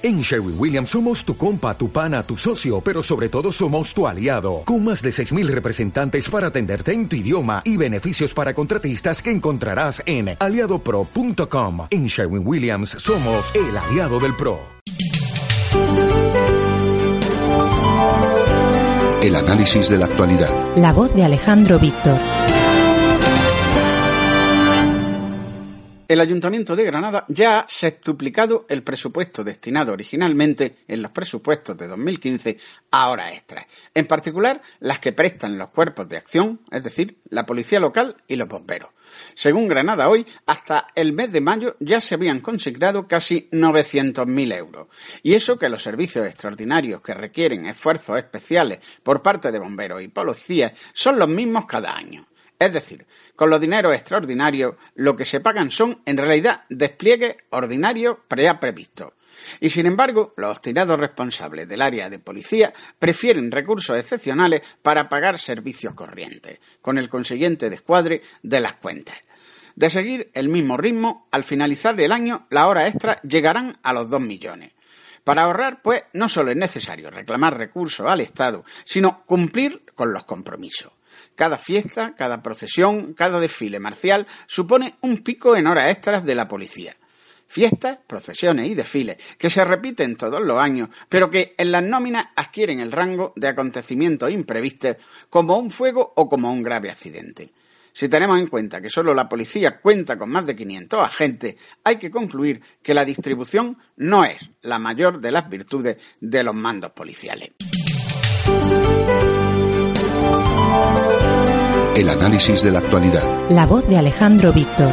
En Sherwin Williams somos tu compa, tu pana, tu socio, pero sobre todo somos tu aliado, con más de 6.000 representantes para atenderte en tu idioma y beneficios para contratistas que encontrarás en aliadopro.com. En Sherwin Williams somos el aliado del PRO. El análisis de la actualidad. La voz de Alejandro Víctor. El Ayuntamiento de Granada ya ha septuplicado el presupuesto destinado originalmente en los presupuestos de 2015 a horas extras, en particular las que prestan los cuerpos de acción, es decir, la policía local y los bomberos. Según Granada hoy, hasta el mes de mayo ya se habían consignado casi 900.000 euros. Y eso que los servicios extraordinarios que requieren esfuerzos especiales por parte de bomberos y policías son los mismos cada año. Es decir, con los dineros extraordinarios lo que se pagan son en realidad despliegues ordinarios pre previstos. Y sin embargo, los obstinados responsables del área de policía prefieren recursos excepcionales para pagar servicios corrientes, con el consiguiente descuadre de las cuentas. De seguir el mismo ritmo, al finalizar el año, las horas extras llegarán a los 2 millones. Para ahorrar, pues, no solo es necesario reclamar recursos al Estado, sino cumplir con los compromisos. Cada fiesta, cada procesión, cada desfile marcial supone un pico en horas extras de la policía. Fiestas, procesiones y desfiles que se repiten todos los años, pero que en las nóminas adquieren el rango de acontecimientos imprevistos como un fuego o como un grave accidente. Si tenemos en cuenta que solo la policía cuenta con más de 500 agentes, hay que concluir que la distribución no es la mayor de las virtudes de los mandos policiales. El análisis de la actualidad. La voz de Alejandro Víctor.